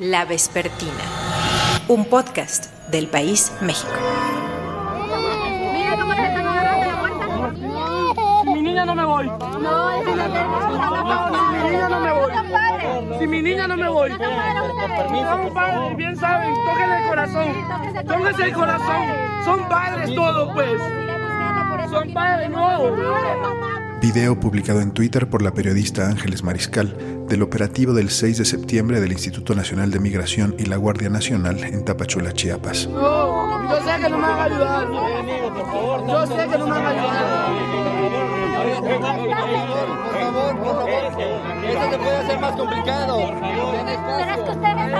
La Vespertina, un podcast del País México. mi niña no me voy. No, si mi niña no me voy. Si mi niña no me voy. Son padres, bien saben, tóquenle el corazón. Tóquense el corazón. Son padres todos, pues. Son padres, no. Video publicado en Twitter por la periodista Ángeles Mariscal del operativo del 6 de septiembre del Instituto Nacional de Migración y la Guardia Nacional en Tapachula, Chiapas. No, yo sé que no me van a ayudar. Yo sé que no me van a ayudar. Por favor, por favor. Eso se puede hacer más complicado.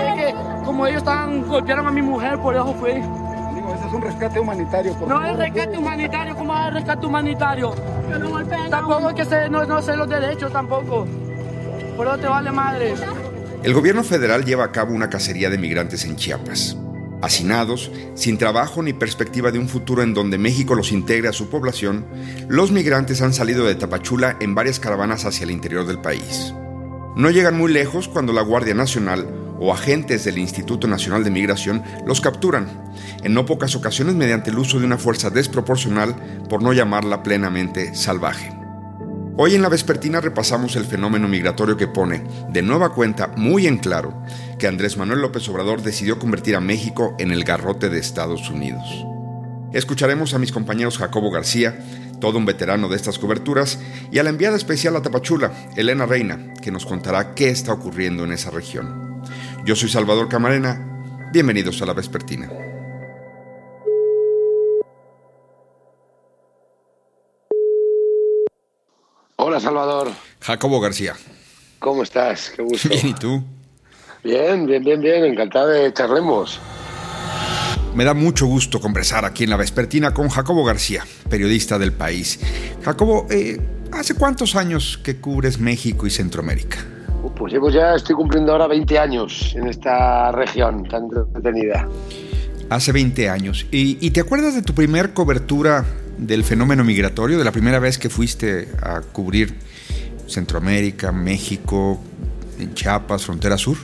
Es que como ellos estaban, golpearon a mi mujer, por eso fue. Digo, ese es un rescate humanitario. Por No es rescate humanitario, ¿cómo es rescate humanitario? Tampoco es que no, no sé los derechos tampoco. Por eso te vale madre. El gobierno federal lleva a cabo una cacería de migrantes en Chiapas. Hacinados, sin trabajo ni perspectiva de un futuro en donde México los integre a su población, los migrantes han salido de Tapachula en varias caravanas hacia el interior del país. No llegan muy lejos cuando la Guardia Nacional o agentes del Instituto Nacional de Migración los capturan, en no pocas ocasiones mediante el uso de una fuerza desproporcional, por no llamarla plenamente salvaje. Hoy en la vespertina repasamos el fenómeno migratorio que pone, de nueva cuenta, muy en claro que Andrés Manuel López Obrador decidió convertir a México en el garrote de Estados Unidos. Escucharemos a mis compañeros Jacobo García, todo un veterano de estas coberturas, y a la enviada especial a Tapachula, Elena Reina, que nos contará qué está ocurriendo en esa región. Yo soy Salvador Camarena, bienvenidos a la vespertina. Hola, Salvador. Jacobo García. ¿Cómo estás? Qué gusto. Bien, ¿y tú? Bien, bien, bien, bien. Encantado de charlemos. Me da mucho gusto conversar aquí en la vespertina con Jacobo García, periodista del país. Jacobo, eh, ¿hace cuántos años que cubres México y Centroamérica? Pues llevo ya, estoy cumpliendo ahora 20 años en esta región tan entretenida. Hace 20 años. ¿Y, y te acuerdas de tu primer cobertura del fenómeno migratorio, de la primera vez que fuiste a cubrir Centroamérica, México, en Chiapas, frontera sur?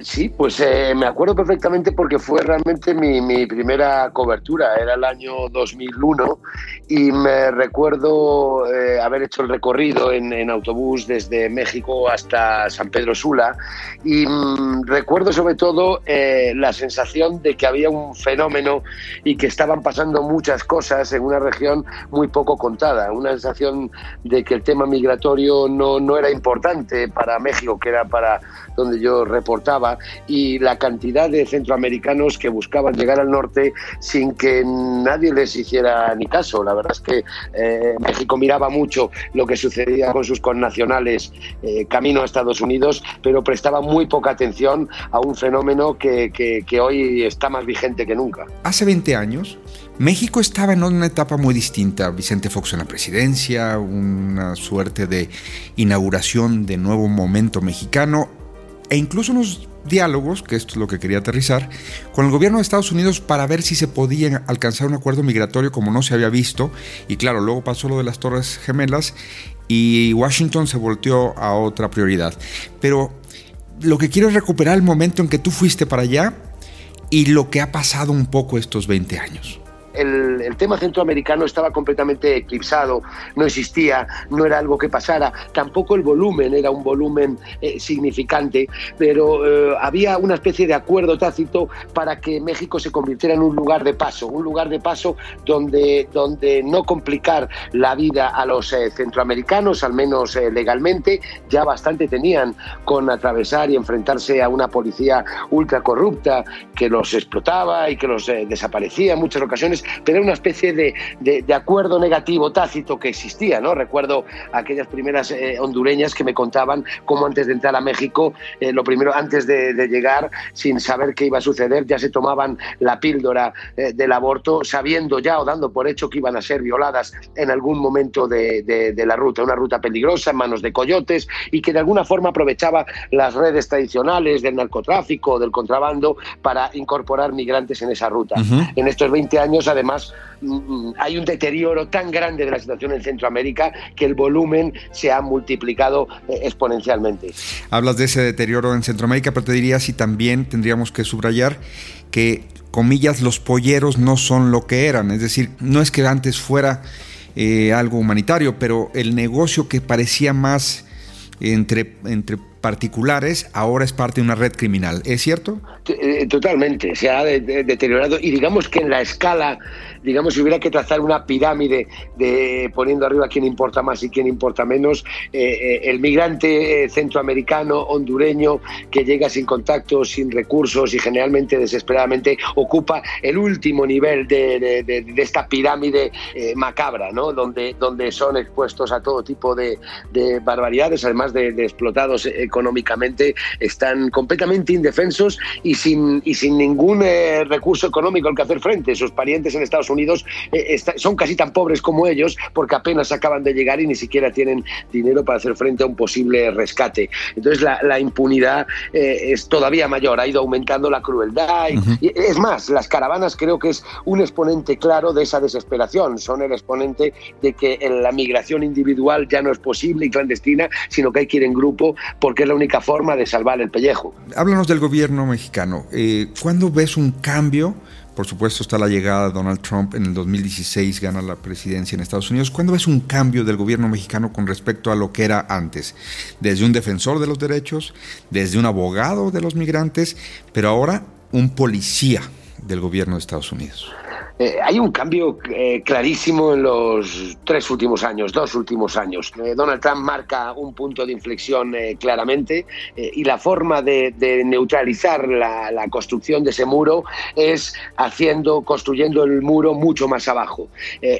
Sí, pues eh, me acuerdo perfectamente porque fue realmente mi, mi primera cobertura, era el año 2001 y me recuerdo eh, haber hecho el recorrido en, en autobús desde México hasta San Pedro Sula y mm, recuerdo sobre todo eh, la sensación de que había un fenómeno y que estaban pasando muchas cosas en una región muy poco contada, una sensación de que el tema migratorio no, no era importante para México, que era para donde yo reportaba, y la cantidad de centroamericanos que buscaban llegar al norte sin que nadie les hiciera ni caso. La verdad es que eh, México miraba mucho lo que sucedía con sus connacionales eh, camino a Estados Unidos, pero prestaba muy poca atención a un fenómeno que, que- que hoy está más vigente que nunca. Hace 20 años, México estaba en una etapa muy distinta. Vicente Fox en la presidencia, una suerte de inauguración de nuevo momento mexicano e incluso unos diálogos, que esto es lo que quería aterrizar, con el gobierno de Estados Unidos para ver si se podía alcanzar un acuerdo migratorio como no se había visto. Y claro, luego pasó lo de las Torres Gemelas y Washington se volteó a otra prioridad. Pero lo que quiero es recuperar el momento en que tú fuiste para allá y lo que ha pasado un poco estos 20 años. El, tema centroamericano estaba completamente eclipsado, no existía, no era algo que pasara, tampoco el volumen era un volumen eh, significante, pero eh, había una especie de acuerdo tácito para que México se convirtiera en un lugar de paso, un lugar de paso donde, donde no complicar la vida a los eh, centroamericanos, al menos legalmente, ya bastante tenían con atravesar y enfrentarse a una policía ultra corrupta que los explotaba y que los desaparecía en muchas ocasiones, pero era una especie de, de- de acuerdo negativo tácito que existía, ¿no? Recuerdo aquellas primeras eh, hondureñas que me contaban cómo antes de entrar a México, eh, lo primero, antes de, de llegar, sin saber qué iba a suceder, ya se tomaban la píldora eh, del aborto, sabiendo ya o dando por hecho que iban a ser violadas en algún momento de, de- de la ruta, una ruta peligrosa en manos de coyotes y que de alguna forma aprovechaba las redes tradicionales del narcotráfico, del contrabando, para incorporar migrantes en esa ruta. Ujú. En estos 20 años, además, mm, hay un deterioro tan grande de la situación en Centroamérica que el volumen se ha multiplicado eh, exponencialmente. Hablas de ese deterioro en Centroamérica, pero te diría si también tendríamos que subrayar que, comillas, los polleros no son lo que eran. Es decir, no es que antes fuera eh, algo humanitario, pero el negocio que parecía más entre, entre particulares ahora es parte de una red criminal. ¿Es cierto? Eh, totalmente, se ha deteriorado y digamos que en la escala, digamos, si hubiera que trazar una pirámide de poniendo arriba quién importa más y quién importa menos, eh, eh, el migrante centroamericano, hondureño, que llega sin contactos, sin recursos y generalmente desesperadamente ocupa el último nivel de, esta pirámide macabra, ¿no? Donde, donde son expuestos a todo tipo de, barbaridades, además de, explotados económicamente, están completamente indefensos y sin, y sin ningún eh, recurso económico al que hacer frente. Sus parientes en Estados Unidos eh, son casi tan pobres como ellos porque apenas acaban de llegar y ni siquiera tienen dinero para hacer frente a un posible rescate. Entonces la, impunidad eh, es todavía mayor, ha ido aumentando la crueldad. y, es más, las caravanas creo que es un exponente claro de esa desesperación, son el exponente de que la migración individual ya no es posible y clandestina, sino que hay que ir en grupo porque que es la única forma de salvar el pellejo. Háblanos del gobierno mexicano. Eh, ¿Cuándo ves un cambio? Por supuesto está la llegada de Donald Trump en el 2016, gana la presidencia en Estados Unidos. ¿Cuándo ves un cambio del gobierno mexicano con respecto a lo que era antes? Desde un defensor de los derechos, desde un abogado de los migrantes, pero ahora un policía del gobierno de Estados Unidos. Eh, hay un cambio eh, clarísimo en los tres últimos años, dos últimos años. Eh, Donald Trump marca un punto de inflexión claramente y la forma de, neutralizar la, construcción de ese muro es haciendo, construyendo el muro mucho más abajo.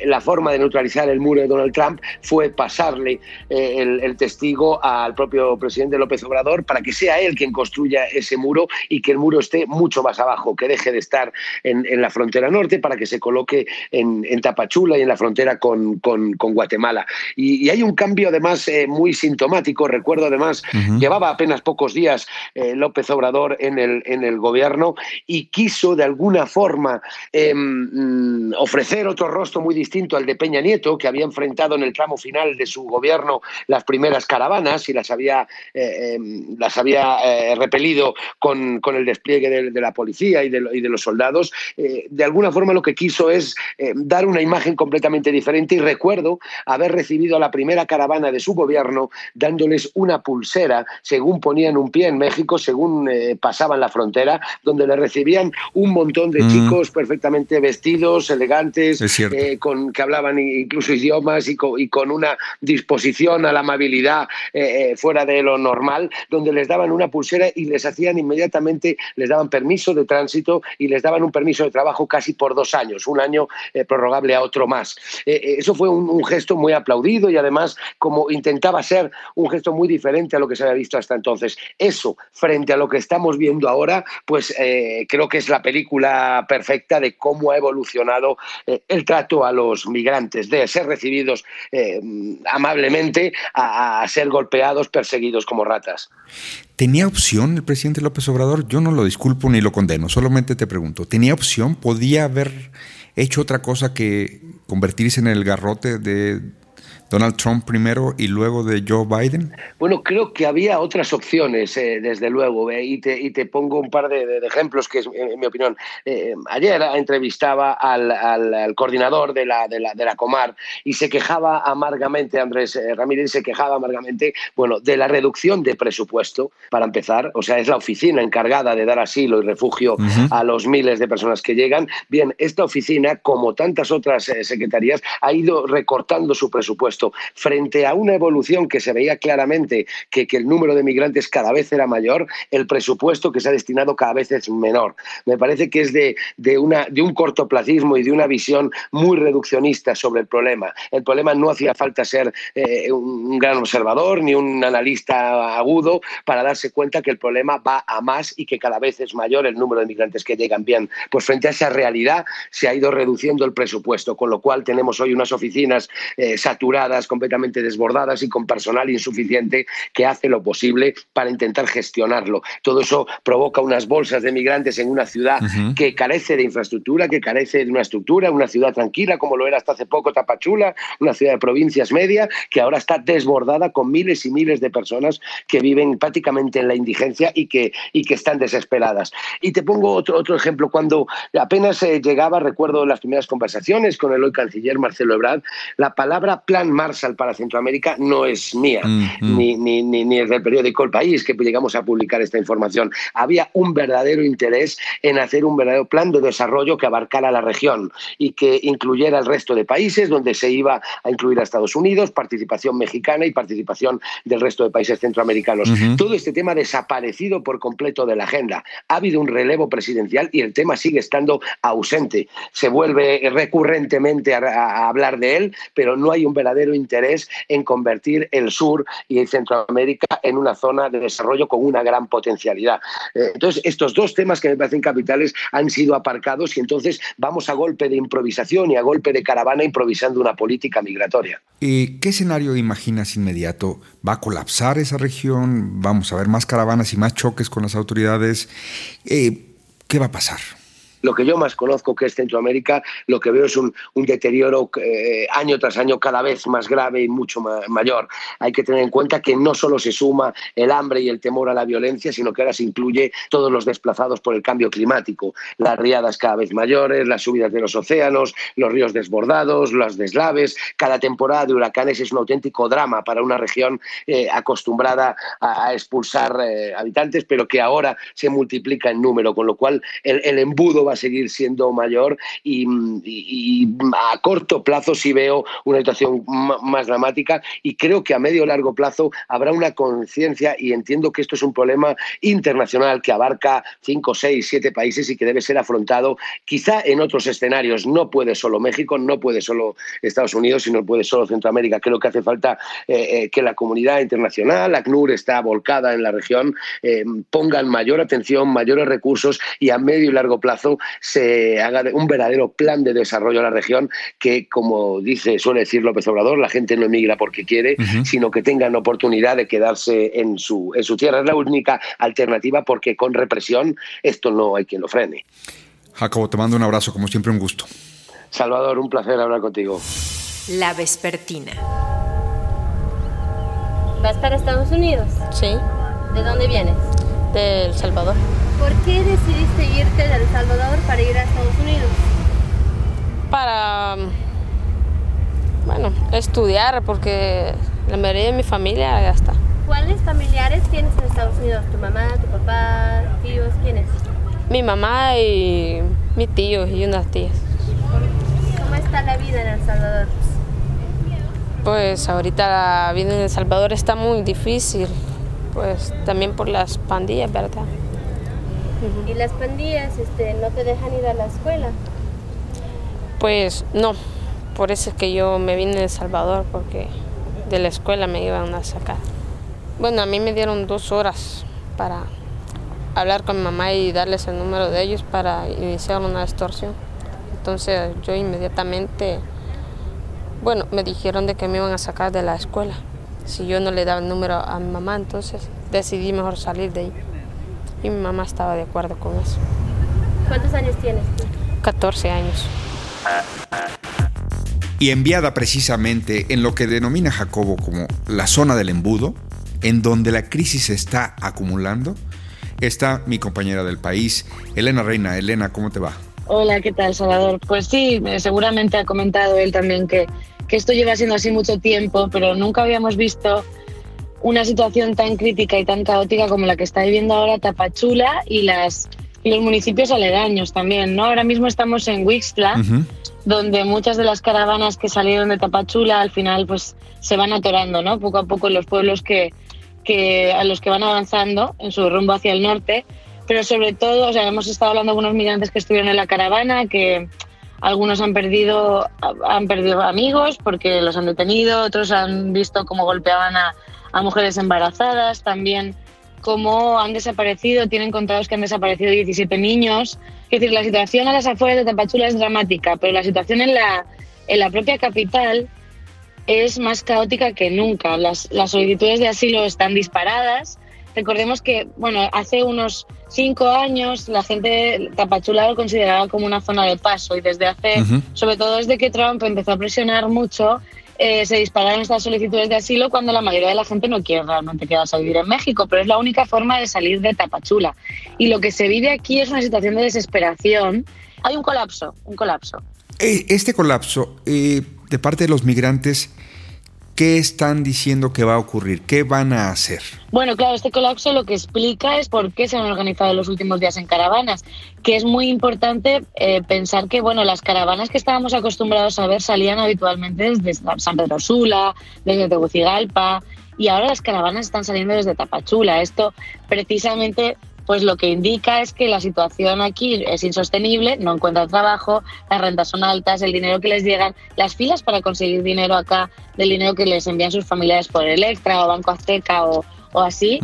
la forma de neutralizar el muro de Donald Trump fue pasarle el, testigo al propio presidente López Obrador para que sea él quien construya ese muro y que el muro esté mucho más abajo, que deje de estar en, en la frontera norte para que se coloque en, Tapachula y en la frontera con, Guatemala. Y, hay un cambio además eh, muy sintomático. Recuerdo además, llevaba apenas pocos días eh, López Obrador en el, en el gobierno y quiso de alguna forma em, mm, ofrecer otro rostro muy distinto al de Peña Nieto, que había enfrentado en el tramo final de su gobierno las primeras caravanas y las había, eh, em, las había repelido con, el despliegue de, la policía y de, y de los soldados. de alguna forma lo que quiso es eh, dar una imagen completamente diferente y recuerdo haber recibido a la primera caravana de su gobierno dándoles una pulsera según ponían un pie en México, según eh, pasaban la frontera, donde le recibían un montón de mm. chicos perfectamente vestidos, elegantes, eh, con, que hablaban incluso idiomas y con, una disposición a la amabilidad fuera de lo normal, donde les daban una pulsera y les hacían inmediatamente, les daban permiso de tránsito y les daban un permiso de trabajo casi por dos años un año eh, prorrogable a otro más. Eh, eh, eso fue un, gesto muy aplaudido y además como intentaba ser un gesto muy diferente a lo que se había visto hasta entonces. Eso, frente a lo que estamos viendo ahora, pues creo que es la película perfecta de cómo ha evolucionado el trato a los migrantes, de ser recibidos amablemente a, a ser golpeados, perseguidos como ratas. ¿Tenía opción el presidente López Obrador? Yo no lo disculpo ni lo condeno, solamente te pregunto, ¿tenía opción? ¿Podía haber hecho otra cosa que convertirse en el garrote de Donald Trump primero y luego de Joe Biden? Bueno, creo que había otras opciones, eh, desde luego, eh, y, te, y, te, pongo un par de, ejemplos que es en mi opinión. Eh, ayer entrevistaba al, al, coordinador de la, de, la, de la, Comar y se quejaba amargamente, Andrés Ramírez se quejaba amargamente, bueno, de la reducción de presupuesto, para empezar, o sea, es la oficina encargada de dar asilo y refugio a los miles de personas que llegan. Bien, esta oficina, como tantas otras secretarías, ha ido recortando su presupuesto frente a una evolución que se veía claramente que, el número de migrantes cada vez era mayor, el presupuesto que se ha destinado cada vez es menor. Me parece que es de, una, de un cortoplacismo y de una visión muy reduccionista sobre el problema. El problema no hacía falta ser eh, un gran observador ni un analista agudo para darse cuenta que el problema va a más y que cada vez es mayor el número de migrantes que llegan. Bien, pues frente a esa realidad se ha ido reduciendo el presupuesto, con lo cual tenemos hoy unas oficinas eh, saturadas completamente desbordadas y con personal insuficiente que hace lo posible para intentar gestionarlo. Todo eso provoca unas bolsas de migrantes en una ciudad que carece de infraestructura, que carece de una estructura, una ciudad tranquila como lo era hasta hace poco Tapachula, una ciudad de provincias media que ahora está desbordada con miles y miles de personas que viven prácticamente en la indigencia y que, y que están desesperadas. Y te pongo otro, otro ejemplo. Cuando apenas eh, llegaba, recuerdo las primeras conversaciones con el hoy canciller Marcelo Ebrard, la palabra Plan Marshall para Centroamérica no es mía, ni, ni, ni, ni, es del periódico El País, que llegamos a publicar esta información. Había un verdadero interés en hacer un verdadero plan de desarrollo que abarcara la región y que incluyera el resto de países, donde se iba a incluir a Estados Unidos, participación mexicana y participación del resto de países centroamericanos. Todo este tema ha desaparecido por completo de la agenda. Ha habido un relevo presidencial y el tema sigue estando ausente. Se vuelve recurrentemente a, a hablar de él, pero no hay un verdadero interés en convertir el sur y Centroamérica en una zona de desarrollo con una gran potencialidad. Eh, entonces, estos dos temas que me parecen capitales han sido aparcados y entonces vamos a golpe de improvisación y a golpe de caravana improvisando una política migratoria. ¿Y ¿Qué escenario imaginas inmediato? ¿Va a colapsar esa región? ¿Vamos a ver más caravanas y más choques con las autoridades? Eh, ¿Qué va a pasar? Lo que yo más conozco que es Centroamérica, lo que veo es un, deterioro eh, año tras año cada vez más grave y mucho ma mayor. Hay que tener en cuenta que no solo se suma el hambre y el temor a la violencia, sino que ahora se incluye todos los desplazados por el cambio climático, las riadas cada vez mayores, las subidas de los océanos, los ríos desbordados, las deslaves. Cada temporada de huracanes es un auténtico drama para una región eh, acostumbrada a, a expulsar eh, habitantes, pero que ahora se multiplica en número, con lo cual el, el embudo va a seguir siendo mayor y, y, y, a corto plazo sí veo una situación más dramática y creo que a medio o largo plazo habrá una conciencia y entiendo que esto es un problema internacional que abarca cinco, seis, siete países y que debe ser afrontado quizá en otros escenarios. No puede solo México, no puede solo Estados Unidos, sino puede solo Centroamérica. Creo que hace falta eh, eh, que la comunidad internacional, ACNUR está volcada en la región, eh, pongan mayor atención, mayores recursos y a medio y largo plazo se haga un verdadero plan de desarrollo a la región que, como dice, suele decir López Obrador, la gente no emigra porque quiere, uh -huh. sino que tengan oportunidad de quedarse en su, en su tierra. Es la única alternativa porque con represión esto no hay quien lo frene. Jacobo, te mando un abrazo, como siempre, un gusto. Salvador, un placer hablar contigo. La Vespertina. ¿Vas para Estados Unidos? Sí. ¿De dónde vienes? De El Salvador. ¿Por qué decidiste irte de El Salvador para ir a Estados Unidos? Para, bueno, estudiar, porque la mayoría de mi familia ya está. ¿Cuáles familiares tienes en Estados Unidos? ¿Tu mamá, tu papá, tíos? ¿Quiénes? Mi mamá y mi tío y unas tías. ¿Cómo está la vida en El Salvador? Pues ahorita la vida en El Salvador está muy difícil, pues también por las pandillas, ¿verdad? Uh -huh. ¿Y las pandillas este, no te dejan ir a la escuela? Pues no, por eso es que yo me vine de El Salvador, porque de la escuela me iban a sacar. Bueno, a mí me dieron dos horas para hablar con mi mamá y darles el número de ellos para iniciar una extorsión. Entonces yo inmediatamente, bueno, me dijeron de que me iban a sacar de la escuela. Si yo no le daba el número a mi mamá, entonces decidí mejor salir de ahí. Y mi mamá estaba de acuerdo con eso. ¿Cuántos años tienes tú? 14 años. Y enviada precisamente en lo que denomina Jacobo como la zona del embudo, en donde la crisis se está acumulando, está mi compañera del país, Elena Reina. Elena, ¿cómo te va? Hola, ¿qué tal, Salvador? Pues sí, seguramente ha comentado él también que, que esto lleva siendo así mucho tiempo, pero nunca habíamos visto una situación tan crítica y tan caótica como la que está viviendo ahora Tapachula y, las, y los municipios aledaños también, ¿no? Ahora mismo estamos en Wixtla, uh -huh. donde muchas de las caravanas que salieron de Tapachula al final pues se van atorando, ¿no? Poco a poco en los pueblos que, que, a los que van avanzando en su rumbo hacia el norte, pero sobre todo, o sea, hemos estado hablando con unos migrantes que estuvieron en la caravana, que algunos han perdido, han perdido amigos porque los han detenido, otros han visto cómo golpeaban a, a mujeres embarazadas, también cómo han desaparecido, tienen contados que han desaparecido 17 niños. Es decir, la situación a las afueras de Tapachula es dramática, pero la situación en la, en la propia capital es más caótica que nunca. Las, las solicitudes de asilo están disparadas. Recordemos que, bueno, hace unos cinco años la gente Tapachula lo consideraba como una zona de paso y desde hace, sobre todo desde que Trump empezó a presionar mucho, eh, se dispararon estas solicitudes de asilo cuando la mayoría de la gente no quiere realmente quedarse a vivir en México, pero es la única forma de salir de Tapachula. Y lo que se vive aquí es una situación de desesperación. Hay un colapso, un colapso. Eh, este colapso eh, de parte de los migrantes ¿Qué están diciendo que va a ocurrir? ¿Qué van a hacer? Bueno, claro, este colapso lo que explica es por qué se han organizado los últimos días en caravanas, que es muy importante eh, pensar que, bueno, las caravanas que estábamos acostumbrados a ver salían habitualmente desde San Pedro Sula, desde Tegucigalpa, y ahora las caravanas están saliendo desde Tapachula. Esto precisamente pues lo que indica es que la situación aquí es insostenible, no encuentran trabajo, las rentas son altas, el dinero que les llegan, las filas para conseguir dinero acá, del dinero que les envían sus familiares por Electra o Banco Azteca o, así,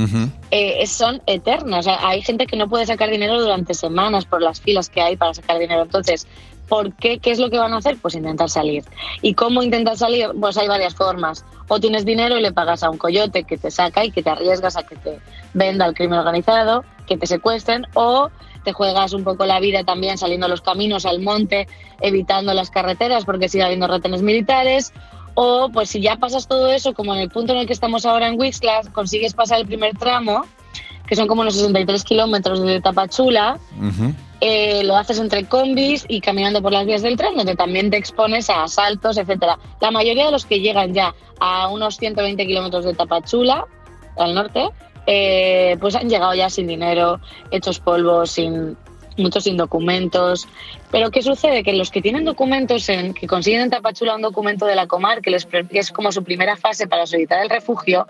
eh, son eternas. hay gente que no puede sacar dinero durante semanas por las filas que hay para sacar dinero. Entonces, ¿Por qué? ¿Qué es lo que van a hacer? Pues intentar salir. ¿Y cómo intentar salir? Pues hay varias formas. O tienes dinero y le pagas a un coyote que te saca y que te arriesgas a que te venda el crimen organizado, que te secuestren, o te juegas un poco la vida también saliendo a los caminos, al monte, evitando las carreteras porque sigue habiendo retenes militares, o pues si ya pasas todo eso, como en el punto en el que estamos ahora en Wixla, consigues pasar el primer tramo, que son como unos 63 kilómetros de Tapachula, eh, lo haces entre combis y caminando por las vías del tren, donde también te expones a asaltos, etcétera. La mayoría de los que llegan ya a unos 120 kilómetros de Tapachula, al norte, eh, pues han llegado ya sin dinero, hechos polvos, sin muchos sin documentos. Pero ¿qué sucede? Que los que tienen documentos, en, que consiguen en Tapachula un documento de la Comar, que, les, que es como su primera fase para solicitar el refugio,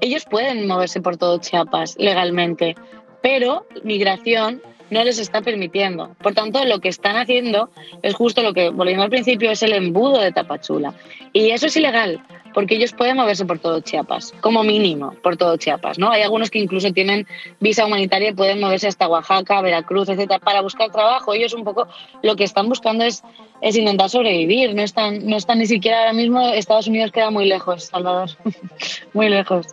ellos pueden moverse por todo Chiapas legalmente. Pero migración no les está permitiendo. Por tanto, lo que están haciendo es justo lo que, volviendo al principio, es el embudo de Tapachula. Y eso es ilegal, porque ellos pueden moverse por todo Chiapas, como mínimo, por todo Chiapas. ¿no? Hay algunos que incluso tienen visa humanitaria y pueden moverse hasta Oaxaca, Veracruz, etcétera, para buscar trabajo. Ellos un poco lo que están buscando es, es intentar sobrevivir. No están, no están ni siquiera ahora mismo, Estados Unidos queda muy lejos, Salvador, muy lejos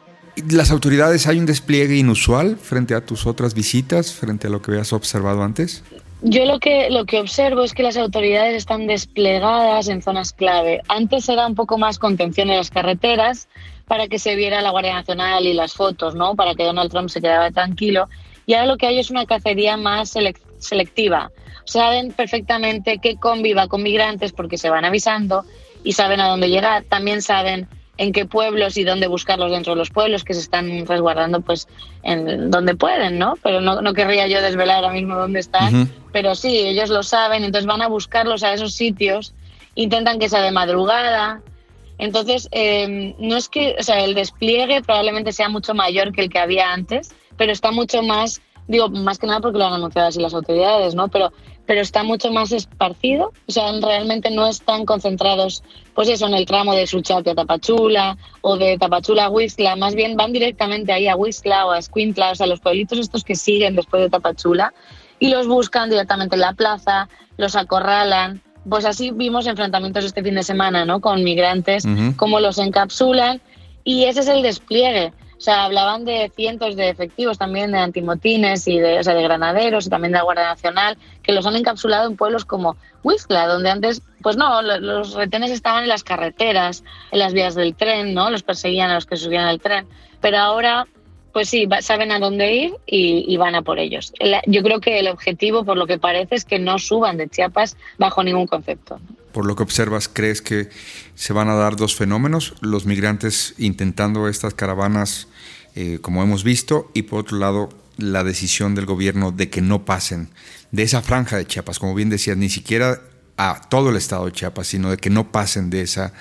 las autoridades hay un despliegue inusual frente a tus otras visitas, frente a lo que habías observado antes? Yo lo que, lo que observo es que las autoridades están desplegadas en zonas clave. Antes era un poco más contención en las carreteras para que se viera la Guardia Nacional y las fotos, ¿no? Para que Donald Trump se quedara tranquilo. Y ahora lo que hay es una cacería más selectiva. Saben perfectamente qué conviva con migrantes porque se van avisando y saben a dónde llegar. También saben en qué pueblos y dónde buscarlos dentro de los pueblos que se están resguardando pues en donde pueden, ¿no? Pero no, no querría yo desvelar ahora mismo dónde están, pero sí, ellos lo saben, entonces van a buscarlos a esos sitios, intentan que sea de madrugada. Entonces, eh, no es que, o sea, el despliegue probablemente sea mucho mayor que el que había antes, pero está mucho más digo, más que nada porque lo han anunciado así las autoridades, ¿no? Pero, pero está mucho más esparcido, o sea, realmente no están concentrados, pues eso, en el tramo de Suchate a Tapachula o de Tapachula a Huizla, más bien van directamente ahí a Huizla o a Escuintla, o sea, los pueblitos estos que siguen después de Tapachula y los buscan directamente en la plaza, los acorralan, pues así vimos enfrentamientos este fin de semana, ¿no? Con migrantes, cómo los encapsulan y ese es el despliegue. O sea, hablaban de cientos de efectivos también de antimotines y de, o sea, de granaderos y también de la Guardia Nacional que los han encapsulado en pueblos como Huizla, donde antes, pues no, los retenes estaban en las carreteras, en las vías del tren, ¿no? Los perseguían a los que subían al tren. Pero ahora, pues sí, saben a dónde ir y, van a por ellos. Yo creo que el objetivo, por lo que parece, es que no suban de Chiapas bajo ningún concepto por lo que observas, ¿crees que se van a dar dos fenómenos? Los migrantes intentando estas caravanas, eh, como hemos visto, y por otro lado, la decisión del gobierno de que no pasen de esa franja de Chiapas, como bien decías, ni siquiera a todo el estado de Chiapas, sino de que no pasen de esa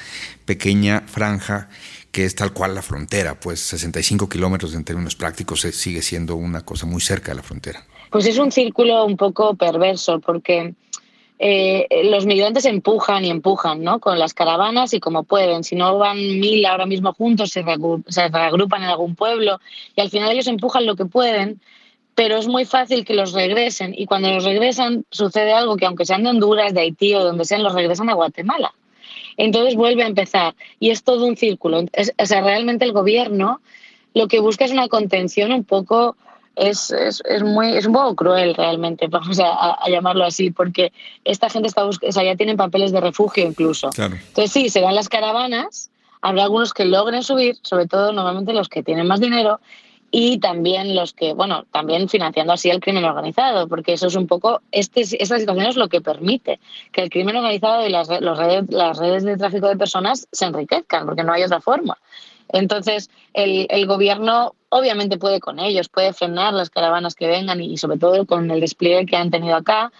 pequeña franja que es tal cual la frontera, pues 65 kilómetros en términos prácticos eh, sigue siendo una cosa muy cerca de la frontera. Pues es un círculo un poco perverso, porque eh, los migrantes empujan y empujan ¿no? con las caravanas y como pueden. Si no van mil ahora mismo juntos, se, reagrupan en algún pueblo y al final ellos empujan lo que pueden, pero es muy fácil que los regresen y cuando los regresan sucede algo que aunque sean de Honduras, de Haití o donde sean, los regresan a Guatemala. entonces vuelve a empezar y es todo un círculo. o sea, realmente el gobierno lo que busca es una contención un poco es, es, es, muy, es un poco cruel realmente, vamos a, llamarlo así, porque esta gente está o sea, ya tienen papeles de refugio incluso. Entonces sí, serán las caravanas, habrá algunos que logren subir, sobre todo normalmente los que tienen más dinero, y también los que, bueno, también financiando así el crimen organizado, porque eso es un poco, este, esta situación es lo que permite que el crimen organizado y las, los redes, las redes de tráfico de personas se enriquezcan, porque no hay otra forma. Entonces, el, el, gobierno obviamente puede con ellos, puede frenar las caravanas que vengan y, sobre todo con el despliegue que han tenido acá.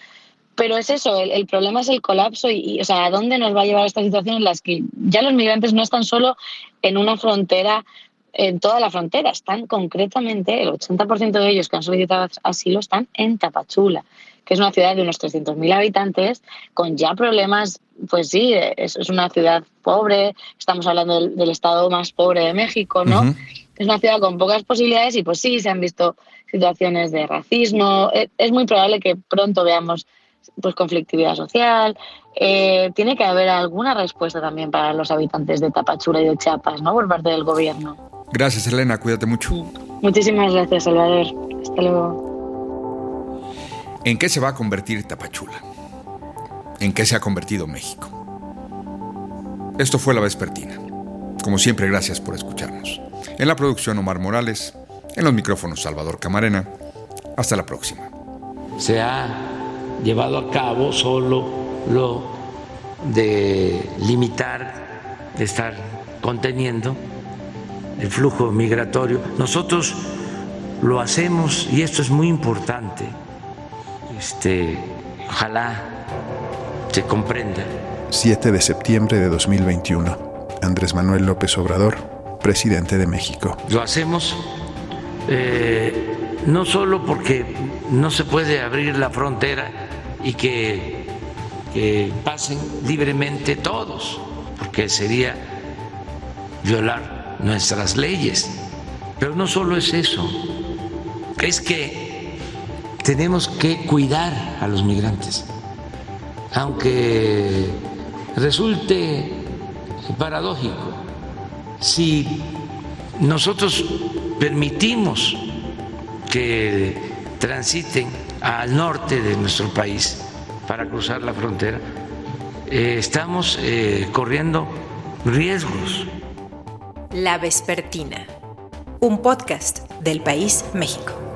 Pero es eso, el, problema es el colapso y, o sea, ¿a dónde nos va a llevar esta situación en las que ya los migrantes no están solo en una frontera, en toda la frontera, están concretamente, el 80% de ellos que han solicitado asilo están en Tapachula, que es una ciudad de unos 300.000 habitantes, con ya problemas pues sí, es, una ciudad pobre, estamos hablando del, estado más pobre de México, ¿no? Es una ciudad con pocas posibilidades y pues sí, se han visto situaciones de racismo, e, es, muy probable que pronto veamos pues conflictividad social, eh, tiene que haber alguna respuesta también para los habitantes de Tapachula y de Chiapas, ¿no? Por parte del gobierno. Gracias, Elena, cuídate mucho. Muchísimas gracias, Salvador. Hasta luego. ¿En qué se va a convertir Tapachula? en qué se ha convertido México. Esto fue La Vespertina. Como siempre, gracias por escucharnos. En la producción Omar Morales, en los micrófonos Salvador Camarena. Hasta la próxima. Se ha llevado a cabo solo lo de limitar, de estar conteniendo el flujo migratorio. Nosotros lo hacemos y esto es muy importante. Este, ojalá se comprenda. 7 de septiembre de 2021. Andrés Manuel López Obrador, presidente de México. Lo hacemos eh, no solo porque no se puede abrir la frontera y que, que pasen libremente todos, porque sería violar nuestras leyes. Pero no solo es eso, es que tenemos que cuidar a los migrantes aunque resulte paradójico, si nosotros permitimos que transiten al norte de nuestro país para cruzar la frontera, eh, estamos eh, corriendo riesgos. La Vespertina, un podcast del País México.